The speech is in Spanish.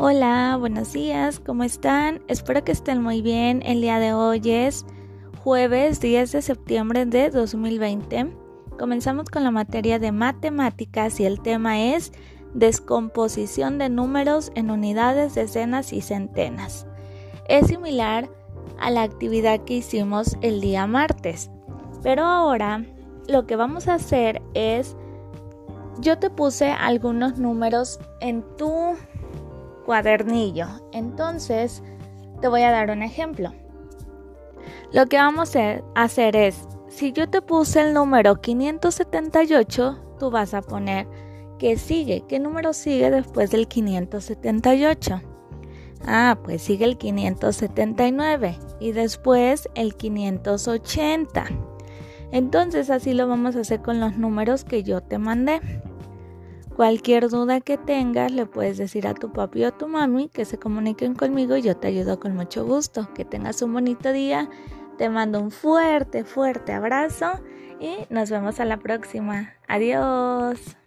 Hola, buenos días, ¿cómo están? Espero que estén muy bien. El día de hoy es jueves 10 de septiembre de 2020. Comenzamos con la materia de matemáticas y el tema es descomposición de números en unidades, decenas y centenas. Es similar a la actividad que hicimos el día martes, pero ahora lo que vamos a hacer es, yo te puse algunos números en tu cuadernillo. Entonces, te voy a dar un ejemplo. Lo que vamos a hacer es, si yo te puse el número 578, tú vas a poner ¿qué sigue? ¿Qué número sigue después del 578? Ah, pues sigue el 579 y después el 580. Entonces así lo vamos a hacer con los números que yo te mandé. Cualquier duda que tengas le puedes decir a tu papi o a tu mami que se comuniquen conmigo y yo te ayudo con mucho gusto. Que tengas un bonito día. Te mando un fuerte, fuerte abrazo y nos vemos a la próxima. Adiós.